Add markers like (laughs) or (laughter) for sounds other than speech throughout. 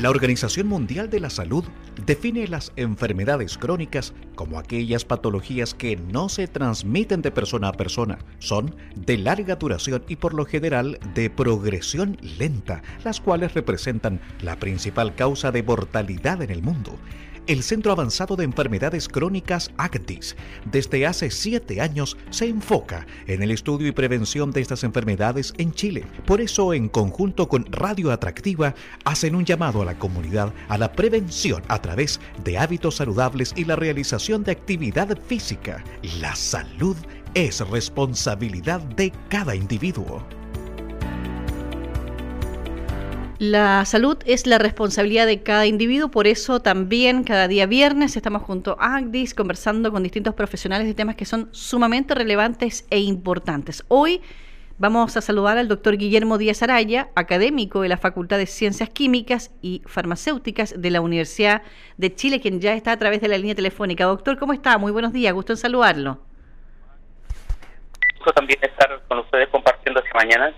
La Organización Mundial de la Salud define las enfermedades crónicas como aquellas patologías que no se transmiten de persona a persona, son de larga duración y por lo general de progresión lenta, las cuales representan la principal causa de mortalidad en el mundo el Centro Avanzado de Enfermedades Crónicas ACTIS desde hace siete años se enfoca en el estudio y prevención de estas enfermedades en Chile. Por eso, en conjunto con Radio Atractiva, hacen un llamado a la comunidad a la prevención a través de hábitos saludables y la realización de actividad física. La salud es responsabilidad de cada individuo. La salud es la responsabilidad de cada individuo, por eso también cada día viernes estamos junto a Agdis conversando con distintos profesionales de temas que son sumamente relevantes e importantes. Hoy vamos a saludar al doctor Guillermo Díaz Araya, académico de la Facultad de Ciencias Químicas y Farmacéuticas de la Universidad de Chile, quien ya está a través de la línea telefónica. Doctor, ¿cómo está? Muy buenos días, gusto en saludarlo. Gusto también estar con ustedes compartiendo esta mañana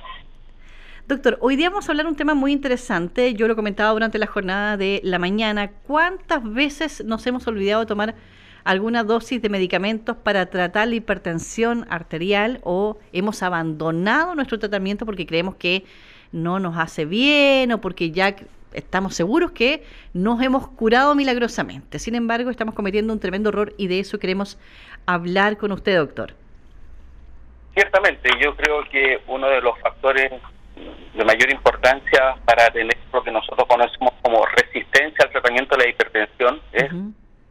Doctor, hoy día vamos a hablar un tema muy interesante. Yo lo comentaba durante la jornada de la mañana. ¿Cuántas veces nos hemos olvidado de tomar alguna dosis de medicamentos para tratar la hipertensión arterial o hemos abandonado nuestro tratamiento porque creemos que no nos hace bien o porque ya estamos seguros que nos hemos curado milagrosamente. Sin embargo, estamos cometiendo un tremendo error y de eso queremos hablar con usted, doctor. Ciertamente, yo creo que uno de los factores de mayor importancia para tener lo que nosotros conocemos como resistencia al tratamiento de la hipertensión es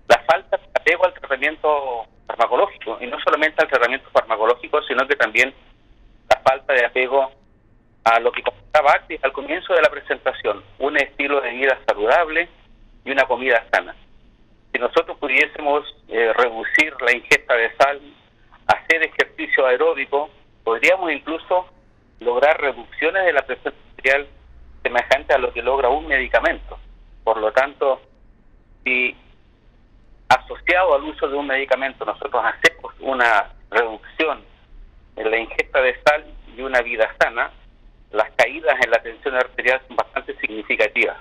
la falta de apego al tratamiento farmacológico, y no solamente al tratamiento farmacológico, sino que también la falta de apego a lo que comentaba antes al comienzo de la presentación, un estilo de vida saludable y una comida sana. Si nosotros pudiésemos eh, reducir la ingesta de sal, hacer ejercicio aeróbico, podríamos incluso lograr reducciones de la presión arterial semejante a lo que logra un medicamento. Por lo tanto, si asociado al uso de un medicamento nosotros hacemos una reducción en la ingesta de sal y una vida sana, las caídas en la tensión arterial son bastante significativas.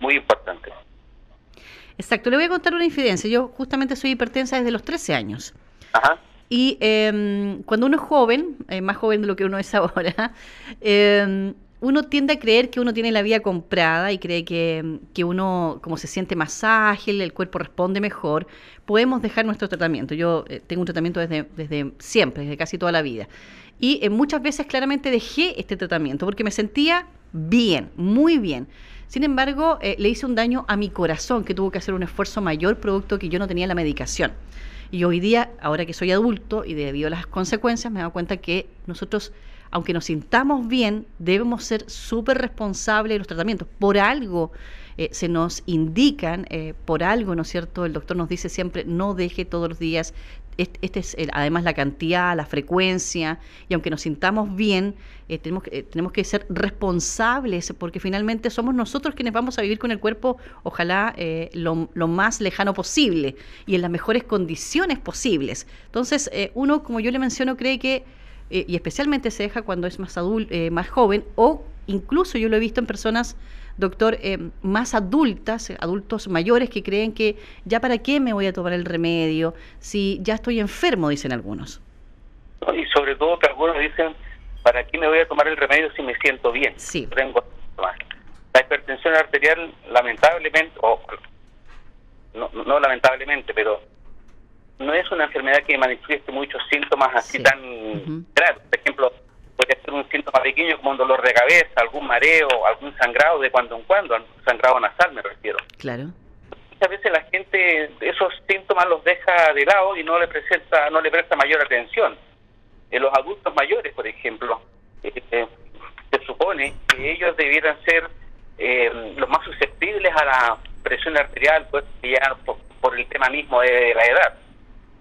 Muy importante. Exacto, le voy a contar una infidencia. Yo justamente soy hipertensa desde los 13 años. Ajá. Y eh, cuando uno es joven, eh, más joven de lo que uno es (laughs) ahora, eh, uno tiende a creer que uno tiene la vida comprada y cree que, que, uno, como se siente más ágil, el cuerpo responde mejor, podemos dejar nuestro tratamiento. Yo eh, tengo un tratamiento desde, desde siempre, desde casi toda la vida. Y eh, muchas veces claramente dejé este tratamiento porque me sentía bien, muy bien. Sin embargo, le hice un daño a mi corazón que tuvo que hacer un esfuerzo mayor producto que yo no tenía la medicación. Y hoy día, ahora que soy adulto y debido a las consecuencias, me he dado cuenta que nosotros, aunque nos sintamos bien, debemos ser súper responsables de los tratamientos. Por algo eh, se nos indican, eh, por algo, ¿no es cierto? El doctor nos dice siempre, no deje todos los días este es además la cantidad, la frecuencia, y aunque nos sintamos bien, eh, tenemos, que, tenemos que ser responsables, porque finalmente somos nosotros quienes vamos a vivir con el cuerpo, ojalá lo, lo, más lejano posible y en las mejores condiciones posibles. Entonces, uno, como yo le menciono, cree que, y especialmente se deja cuando es más, adulto, más joven, o incluso yo lo he visto en personas doctor, eh, más adultas, adultos mayores que creen que ya para qué me voy a tomar el remedio si ya estoy enfermo, dicen algunos. Y sobre todo que algunos dicen, ¿para qué me voy a tomar el remedio si me siento bien? Sí. La hipertensión arterial, lamentablemente, o no, no lamentablemente, pero no es una enfermedad que manifieste muchos síntomas así tan graves. Por ejemplo, puede ser un síntoma pequeño como un dolor de cabeza, algún mareo, algún sangrado de cuando en cuando, sangrado nasal me refiero. Claro. Muchas veces la gente esos síntomas los deja de lado y no le presenta, no le presta mayor atención. En los adultos mayores, por ejemplo, eh, eh, se supone que ellos debieran ser eh, los más susceptibles a la presión arterial, pues ya por, por el tema mismo de la edad.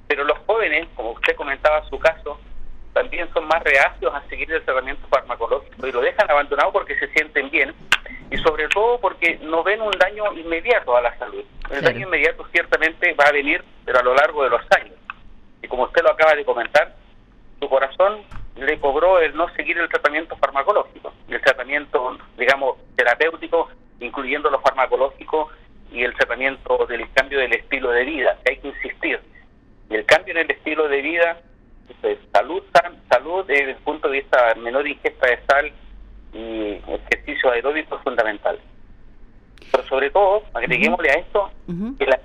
Pero los jóvenes, como usted comentaba su caso, también son más reacios a seguir el tratamiento farmacológico y lo dejan abandonado porque se sienten bien y sobre todo porque no ven un daño inmediato a la salud. El daño inmediato ciertamente va a venir, pero a lo largo de los años. Y como usted lo acaba de comentar, su corazón le cobró el no seguir el tratamiento farmacológico, el tratamiento, digamos, terapéutico incluyendo lo farmacológico y el tratamiento del cambio del estilo de vida, que hay que insistir. Y el cambio en el estilo de vida, pues, salud, salud desde el menor ingesta de sal y ejercicio aeróbico es fundamental. Pero sobre todo, agreguémosle a esto el,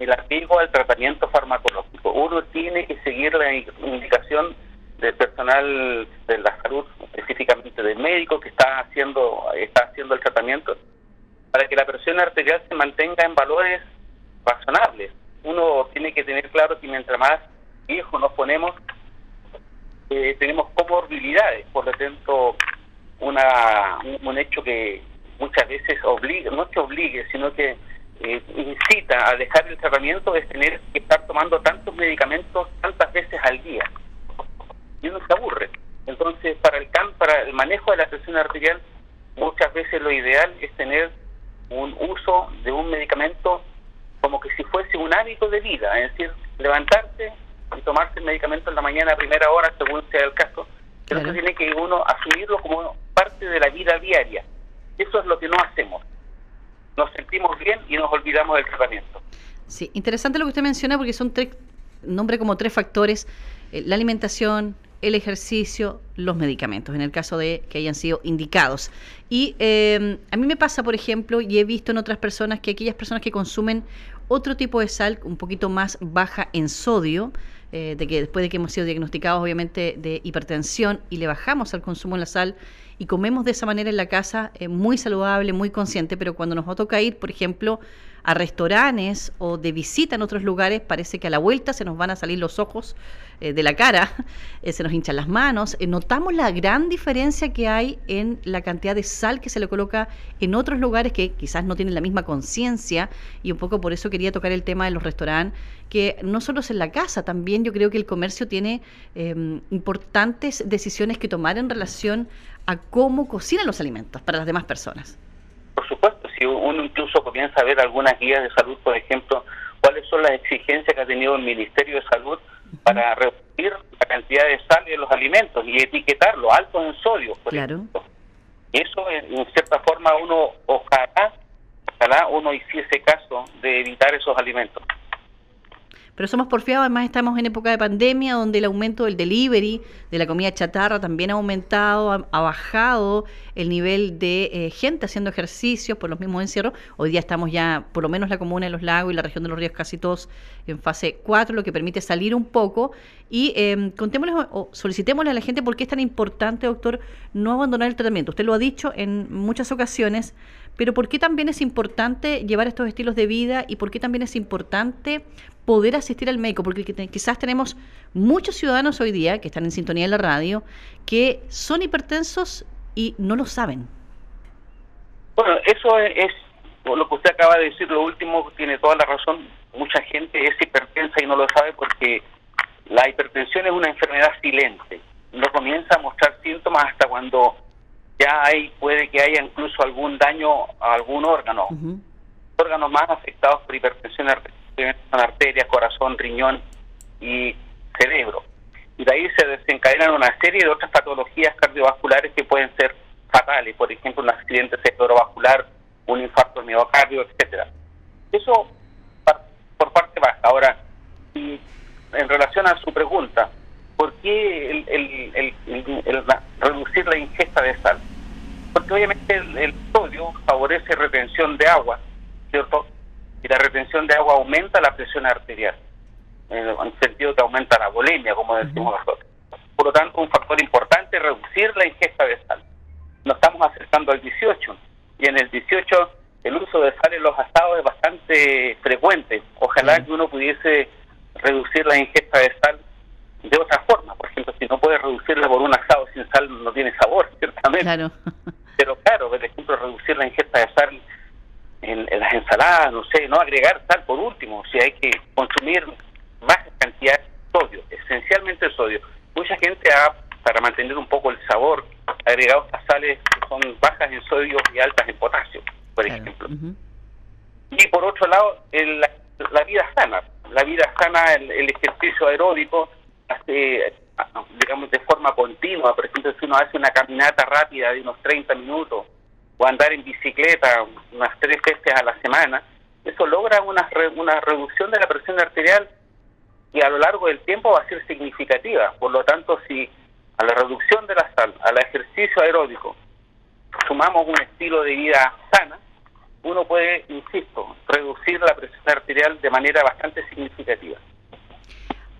el apego al tratamiento farmacológico. Uno tiene que seguir la indicación del personal de la salud, específicamente del médico que está haciendo está haciendo el tratamiento, para que la presión arterial se mantenga en valores razonables. Uno tiene que tener claro que mientras más viejos nos ponemos, eh, tenemos comorbilidades, por lo tanto, una, un hecho que muchas veces obliga, no que obligue, sino que eh, incita a dejar el tratamiento es tener que estar tomando tantos medicamentos tantas veces al día. Y uno se aburre. Entonces, para el, para el manejo de la presión arterial, muchas veces lo ideal es tener un uso de un medicamento como que si fuese un hábito de vida, es decir, levantarse y tomarse el medicamento en la mañana a primera hora, según sea el caso, pero que tiene que uno asumirlo como parte de la vida diaria. Eso es lo que no hacemos. Nos sentimos bien y nos olvidamos del tratamiento. Sí, interesante lo que usted menciona porque son tres, nombre como tres factores, eh, la alimentación, el ejercicio, los medicamentos, en el caso de que hayan sido indicados. Y eh, a mí me pasa, por ejemplo, y he visto en otras personas que aquellas personas que consumen otro tipo de sal un poquito más baja en sodio, eh, de que después de que hemos sido diagnosticados obviamente de hipertensión y le bajamos al consumo de la sal y comemos de esa manera en la casa, eh, muy saludable, muy consciente, pero cuando nos va ir, por ejemplo, a restaurantes o de visita en otros lugares, parece que a la vuelta se nos van a salir los ojos eh, de la cara, (laughs) eh, se nos hinchan las manos. Eh, notamos la gran diferencia que hay en la cantidad de sal que se le coloca en otros lugares que quizás no tienen la misma conciencia y un poco por eso quería tocar el tema de los restaurantes, que no solo es en la casa, también yo creo que el comercio tiene em, importantes decisiones que tomar en relación a cómo cocinan los alimentos para las demás personas. Por supuesto, si uno incluso comienza a ver algunas guías de salud, por ejemplo, cuáles son las exigencias que ha tenido el Ministerio de Salud para reducir la cantidad de sal en los alimentos y etiquetarlo alto en sodio, por claro. ejemplo. Eso, en cierta forma, uno ojalá, ojalá uno hiciese caso de evitar esos alimentos pero somos porfiados, además estamos en época de pandemia donde el aumento del delivery, de la comida chatarra también ha aumentado, ha, bajado el nivel de eh, gente haciendo ejercicios por los mismos encierros. Hoy día estamos ya, por lo menos la comuna de los lagos y la región de los ríos casi todos en fase 4, lo que permite salir un poco y eh, contémosle o solicitémosle a la gente por qué es tan importante, doctor, no abandonar el tratamiento. Usted lo ha dicho en muchas ocasiones, pero ¿por qué también es importante llevar estos estilos de vida y por qué también es importante poder asistir al médico? Porque quizás tenemos muchos ciudadanos hoy día que están en sintonía de la radio que son hipertensos y no lo saben. Bueno, eso es, lo que usted acaba de decir, lo último tiene toda la razón. Mucha gente es hipertensa y no lo sabe porque la hipertensión es una enfermedad silente. No comienza a mostrar síntomas hasta cuando ya hay puede que haya incluso algún daño a algún órgano. Órganos más afectados por hipertensión son arterias, corazón, riñón y cerebro. Y de ahí se desencadenan una serie de otras patologías cardiovasculares que pueden ser fatales, por ejemplo, un accidente cerebrovascular, un infarto de miocardio, etcétera. Eso por parte baja. Ahora, en relación a su pregunta, ¿por qué el, reducir la ingesta de sal? Porque obviamente el, sodio favorece retención de agua, ¿cierto? Y la retención de agua aumenta la presión arterial, en el sentido que aumenta la bulimia, como decimos nosotros. Por lo tanto, un factor importante es reducir la ingesta de sal. Nos estamos acercando al 18 y en el 18 el uso de sal en los asados es bastante frecuente. Ojalá que uno pudiese reducir la ingesta de sal de otra forma. Por ejemplo, si no puede reducirla por un asado sin sal, no tiene sabor, (laughs) ciertamente. Claro. Pero claro, por ejemplo, reducir la ingesta de sal en, las ensaladas, no sé, no agregar sal por último, si hay que consumir más cantidad de sodio, esencialmente el sodio. Mucha gente ha, para mantener un poco el sabor, agregado estas sales que son bajas en sodio y altas en potasio, por ejemplo. Y por otro lado, el, la vida sana la vida sana, el, ejercicio aeróbico, hace, digamos, de forma continua. Por ejemplo, si uno hace una caminata rápida de unos 30 minutos o andar en bicicleta unas tres veces a la semana, eso logra una, una reducción de la presión arterial y a lo largo del tiempo va a ser significativa. Por lo tanto, si a la reducción de la sal, al ejercicio aeróbico, sumamos un estilo de vida sana, uno puede, insisto, reducir la presión arterial de manera bastante significativa.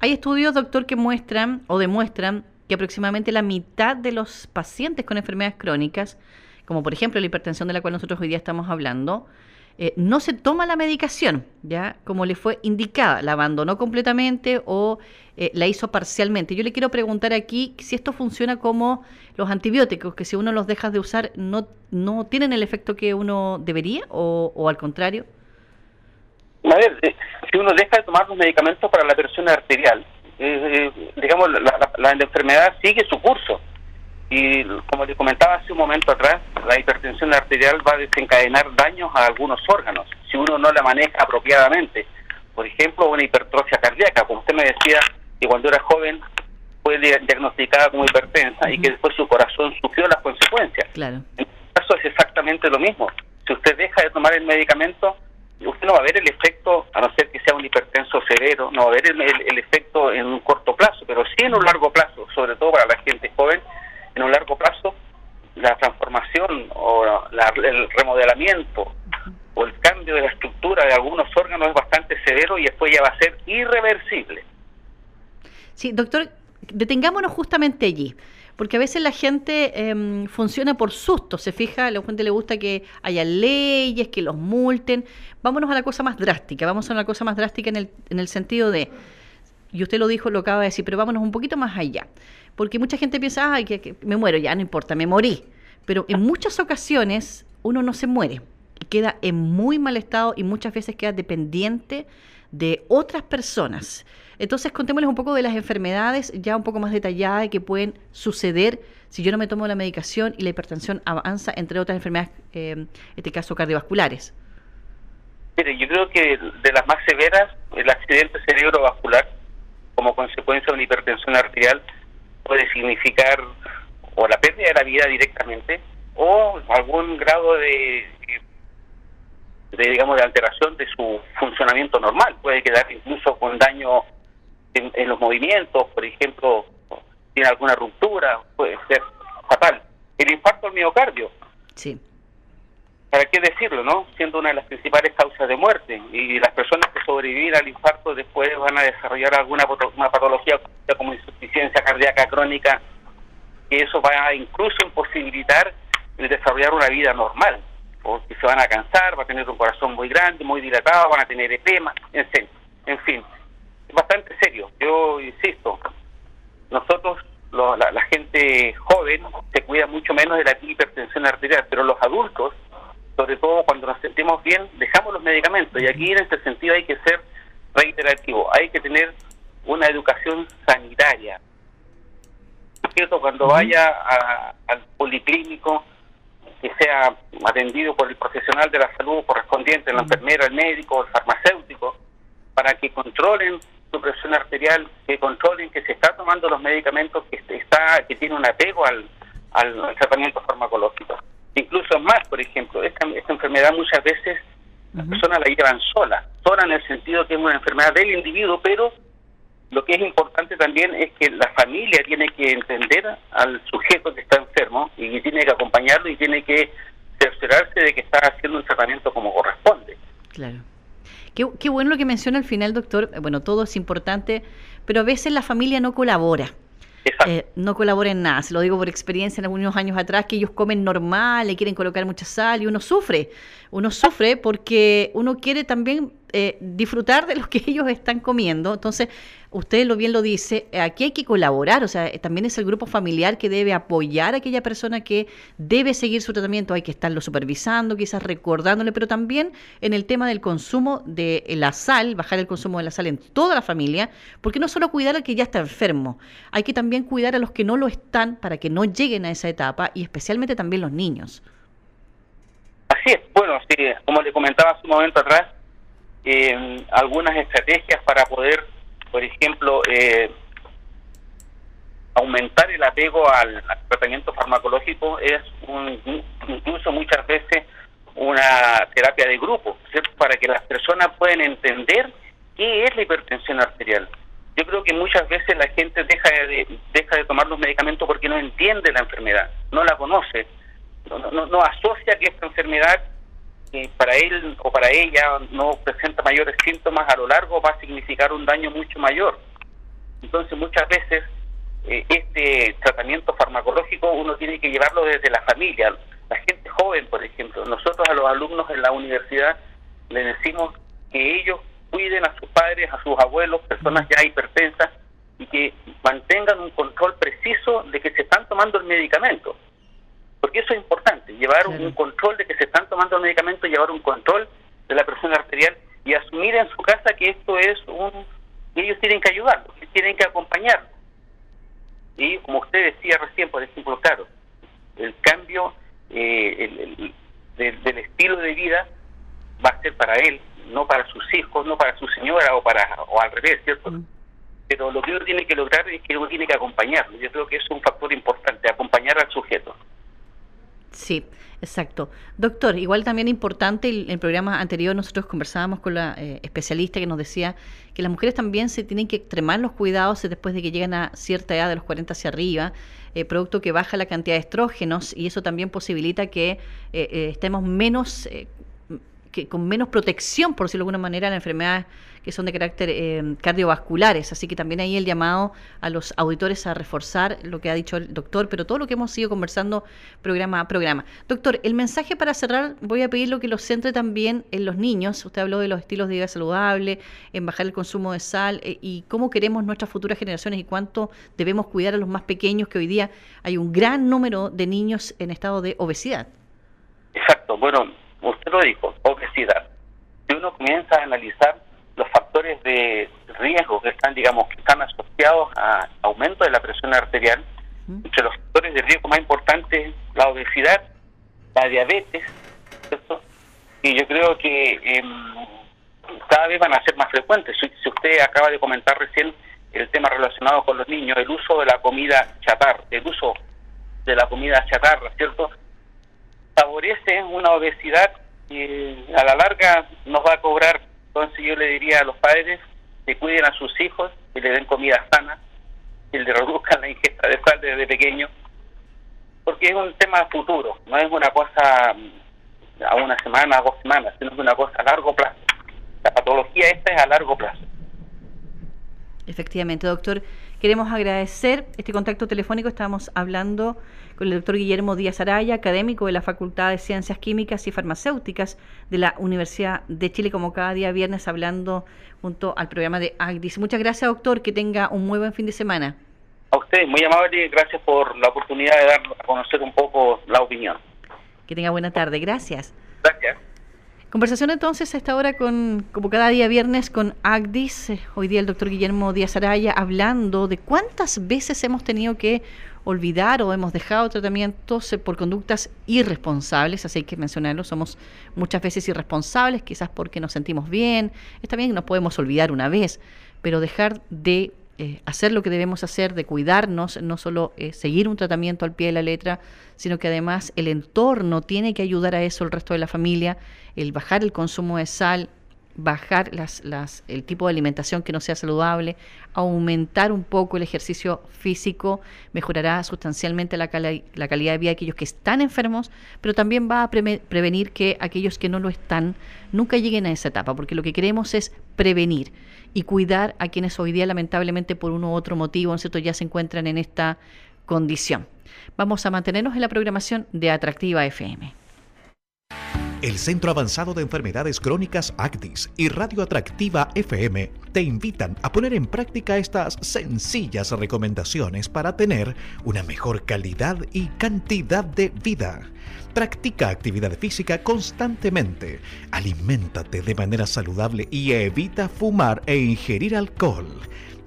Hay estudios, doctor, que muestran o demuestran que aproximadamente la mitad de los pacientes con enfermedades crónicas, como por ejemplo la hipertensión de la cual nosotros hoy día estamos hablando, eh, no se toma la medicación, ¿ya? Como le fue indicada, la abandonó completamente o eh, la hizo parcialmente. Yo le quiero preguntar aquí si esto funciona como los antibióticos, que si uno los deja de usar, ¿no, no tienen el efecto que uno debería o, al contrario? A ver, eh, si uno deja de tomar los medicamentos para la presión arterial, digamos, la enfermedad sigue su curso y como le comentaba hace un momento atrás, la hipertensión arterial va a desencadenar daños a algunos órganos si uno no la maneja apropiadamente. Por ejemplo, una hipertrofia cardíaca, como usted me decía, que cuando era joven fue diagnosticada como hipertensa y que después su corazón sufrió las consecuencias. Claro. En este caso es exactamente lo mismo. Si usted deja de tomar el medicamento, usted no va a ver el efecto, a no ser que sea un hipertenso severo, no va a ver el efecto en un corto plazo, pero sí en un largo plazo, sobre todo para la gente joven, en un largo plazo la transformación o el remodelamiento o el cambio de la estructura de algunos órganos es bastante severo y después ya va a ser irreversible. Sí, doctor, detengámonos justamente allí, porque a veces la gente em, funciona por susto, se fija, a la gente le gusta que haya leyes, que los multen. Vámonos a la cosa más drástica, vamos a una cosa más drástica en el, en el sentido de, y usted lo dijo, lo acaba de decir, pero vámonos un poquito más allá. Porque mucha gente piensa, ay, que, me muero, ya no importa, me morí. Pero en muchas ocasiones uno no se muere y queda en muy mal estado y muchas veces queda dependiente de otras personas. Entonces contémosles un poco de las enfermedades ya un poco más detalladas que pueden suceder si yo no me tomo la medicación y la hipertensión avanza, entre otras enfermedades, eh, en este caso cardiovasculares. Mire, yo creo que de las más severas, el accidente cerebrovascular como consecuencia de una hipertensión arterial puede significar o la pérdida de la vida directamente o algún grado de, de digamos de alteración de su funcionamiento normal. Puede quedar incluso con daño en, los movimientos por ejemplo tiene alguna ruptura puede ser fatal. El infarto al miocardio. Sí para qué decirlo, ¿no? Siendo una de las principales causas de muerte. Y las personas que sobreviven al infarto después van a desarrollar alguna una patología como insuficiencia cardíaca crónica, que eso va a incluso imposibilitar el desarrollar una vida normal, porque se van a cansar, va a tener un corazón muy grande, muy dilatado, van a tener edema, en fin, en fin. Es bastante serio. Yo insisto, nosotros, la, la gente joven, se cuida mucho menos de la hipertensión arterial, pero los adultos sobre todo cuando nos sentimos bien, dejamos los medicamentos. Y aquí en este sentido hay que ser reiterativo, hay que tener una educación sanitaria. ¿Cierto? Cuando vaya al policlínico, que sea atendido por el profesional de la salud correspondiente, la enfermera, el médico, el farmacéutico, para que controlen su presión arterial, que controlen que se está tomando los medicamentos, que está que tiene un apego al, al tratamiento farmacológico. Incluso más, por ejemplo, esta, esta enfermedad muchas veces las personas la llevan sola, sola en el sentido que es una enfermedad del individuo, pero lo que es importante también es que la familia tiene que entender al sujeto que está enfermo y tiene que acompañarlo y tiene que cerciorarse de que está haciendo un tratamiento como corresponde. Claro. Qué, qué bueno lo que menciona al final, doctor. Bueno, todo es importante, pero a veces la familia no colabora. Eh, no colabora en nada. Se lo digo por experiencia en algunos años atrás, que ellos comen normal, le quieren colocar mucha sal y uno sufre. Uno sufre porque uno quiere también eh, disfrutar de lo que (laughs) ellos están comiendo. Entonces, usted lo bien lo dice, aquí hay que colaborar, o sea, también es el grupo familiar que debe apoyar a aquella persona que debe seguir su tratamiento, hay que estarlo supervisando, quizás recordándole, pero también en el tema del consumo de la sal, bajar el consumo de la sal en toda la familia, porque no solo cuidar al que ya está enfermo, hay que también cuidar a los que no lo están para que no lleguen a esa etapa y especialmente también los niños. Así es, bueno, sí, como le comentaba hace un momento atrás, eh, algunas estrategias para poder, por ejemplo, eh, aumentar el apego al, tratamiento farmacológico es incluso muchas veces una terapia de grupo, para que las personas puedan entender qué es la hipertensión arterial. Yo creo que muchas veces la gente deja de, deja de tomar los medicamentos porque no entiende la enfermedad, no la conoce, no, no, no asocia que esta enfermedad que para él o para ella no presenta mayores síntomas a lo largo va a significar un daño mucho mayor. Entonces muchas veces eh, este tratamiento farmacológico uno tiene que llevarlo desde la familia, la gente joven, por ejemplo. Nosotros a los alumnos en la universidad les decimos que ellos cuiden a sus padres, a sus abuelos, personas ya hipertensas, y que mantengan un control preciso de que se están tomando el medicamento. Porque eso es importante, llevar un control de que se están tomando el medicamento, llevar un control de la presión arterial y asumir en su casa que esto es un... que ellos tienen que ayudarlo, tienen que acompañarlo. Y como usted decía recién, por ejemplo, claro, el cambio eh, del estilo de vida va a ser para él, no para sus hijos, no para su señora o para o al revés, ¿cierto? Mm. Pero lo que uno tiene que lograr es que uno tiene que acompañarlo. Yo creo que es un factor importante, acompañar al sujeto. Sí, exacto. Doctor, igual también importante, en el programa anterior nosotros conversábamos con la eh, especialista que nos decía que las mujeres también se tienen que extremar los cuidados después de que llegan a cierta edad, de los 40 hacia arriba, eh, producto que baja la cantidad de estrógenos y eso también posibilita que eh, estemos menos que, con menos protección, por decirlo de alguna manera, en enfermedades que son de carácter eh, cardiovasculares. Así que también ahí el llamado a los auditores a reforzar lo que ha dicho el doctor, pero todo lo que hemos ido conversando programa a programa. Doctor, el mensaje para cerrar, voy a pedir lo que lo centre también en los niños. Usted habló de los estilos de vida saludable, en bajar el consumo de sal eh, y cómo queremos nuestras futuras generaciones y cuánto debemos cuidar a los más pequeños, que hoy día hay un gran número de niños en estado de obesidad. Exacto, bueno, usted lo dijo, obesidad. Si uno comienza a analizar los factores de riesgo que están, digamos, que están asociados a aumento de la presión arterial, entre los factores de riesgo más importantes, la obesidad, la diabetes, ¿cierto? Y yo creo que em, cada vez van a ser más frecuentes. Si, si, usted acaba de comentar recién el tema relacionado con los niños, el uso de la comida chatarra, el uso de la comida chatarra, ¿cierto? favorece una obesidad y a la larga nos va a cobrar. Entonces yo le diría a los padres que cuiden a sus hijos, que le den comida sana, que le reduzcan la ingesta de sal desde pequeño, porque es un tema futuro, no es una cosa mm, a una semana, a dos semanas, sino es una cosa a largo plazo. La patología esta es a largo plazo. Efectivamente, doctor. Queremos agradecer este contacto telefónico. Estábamos hablando con el doctor Guillermo Díaz Araya, académico de la Facultad de Ciencias Químicas y Farmacéuticas de la Universidad de Chile, como cada día viernes, hablando junto al programa de ACDIS. Muchas gracias, doctor. Que tenga un muy buen fin de semana. A usted, muy amable. Gracias por la oportunidad de dar a conocer un poco la opinión. Que tenga buena tarde. Gracias. Gracias. Conversación entonces a esta hora con, como cada día viernes, con Agdis. Eh, hoy día el doctor Guillermo Díaz Araya hablando de cuántas veces hemos tenido que olvidar o hemos dejado tratamientos eh, por conductas irresponsables, así que mencionarlo, somos muchas veces irresponsables, quizás porque nos sentimos bien, está bien que nos podemos olvidar una vez, pero dejar de eh, hacer lo que debemos hacer, de cuidarnos, no solo eh, seguir un tratamiento al pie de la letra, sino que además el entorno tiene que ayudar a eso, el resto de la familia, el bajar el consumo de sal, bajar las, las, el tipo de alimentación que no sea saludable, aumentar un poco el ejercicio físico, mejorará sustancialmente la, la calidad de vida de aquellos que están enfermos, pero también va a prevenir que aquellos que no lo están nunca lleguen a esa etapa, porque lo que queremos es prevenir y cuidar a quienes hoy día lamentablemente por uno u otro motivo, cierto?, ya se encuentran en esta condición. Vamos a mantenernos en la programación de Atractiva FM. El Centro Avanzado de Enfermedades Crónicas ACTIS y Radio Atractiva FM te invitan a poner en práctica estas sencillas recomendaciones para tener una mejor calidad y cantidad de vida. Practica actividad física constantemente, aliméntate de manera saludable y evita fumar e ingerir alcohol.